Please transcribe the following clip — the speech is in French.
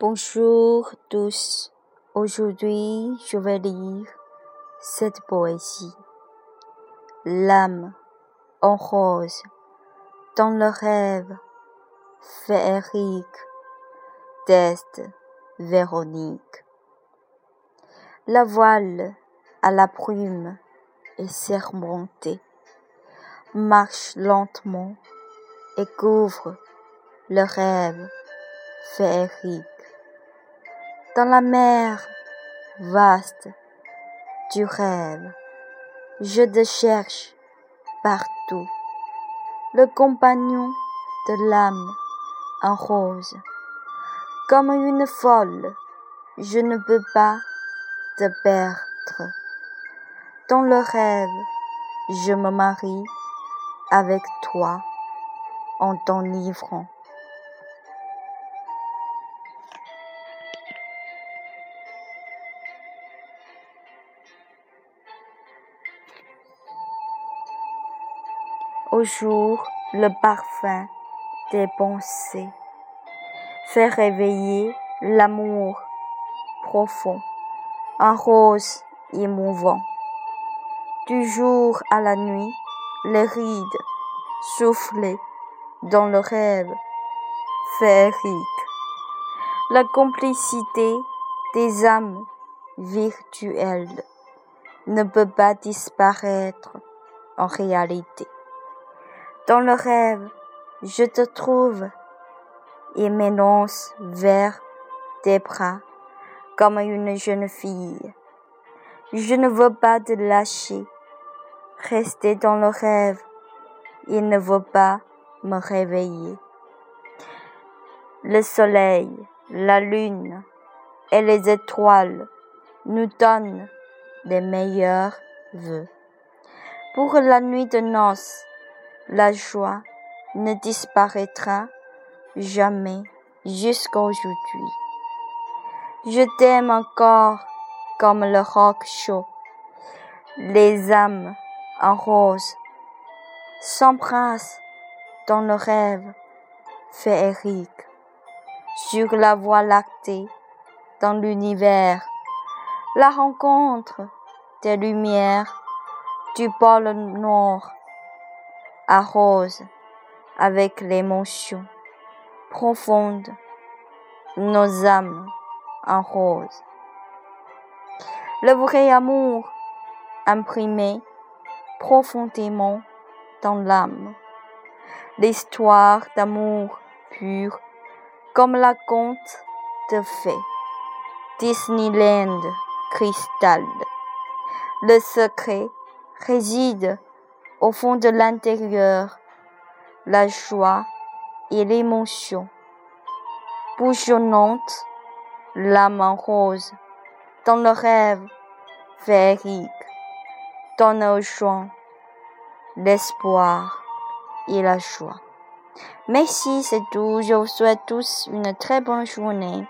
Bonjour tous. Aujourd'hui, je vais lire cette poésie. L'âme en rose dans le rêve féerique d'Est Véronique. La voile à la brume est sermentée, marche lentement et couvre le rêve féerique. Dans la mer vaste du rêve, je te cherche partout, le compagnon de l'âme en rose. Comme une folle, je ne peux pas te perdre. Dans le rêve, je me marie avec toi en t'enivrant. Au jour, le parfum des pensées fait réveiller l'amour profond, un rose émouvant. Du jour à la nuit, les rides soufflées dans le rêve féerique. La complicité des âmes virtuelles ne peut pas disparaître en réalité. Dans le rêve, je te trouve et m'énonce vers tes bras comme une jeune fille. Je ne veux pas te lâcher, rester dans le rêve. Il ne veut pas me réveiller. Le soleil, la lune et les étoiles nous donnent les meilleurs vœux. Pour la nuit de noces, la joie ne disparaîtra jamais jusqu'à aujourd'hui. Je t'aime encore comme le roc chaud. Les âmes en rose s'embrassent dans le rêve féerique. Sur la voie lactée, dans l'univers, la rencontre des lumières du pôle nord arrose avec l'émotion profonde nos âmes en rose. Le vrai amour imprimé profondément dans l'âme. L'histoire d'amour pur comme la conte de fées. Disneyland cristal. Le secret réside au fond de l'intérieur, la joie et l'émotion. Bouillonnante, l'âme en rose, dans le rêve féerique, dans nos joints, l'espoir et la joie. Merci, c'est tout. Je vous souhaite tous une très bonne journée.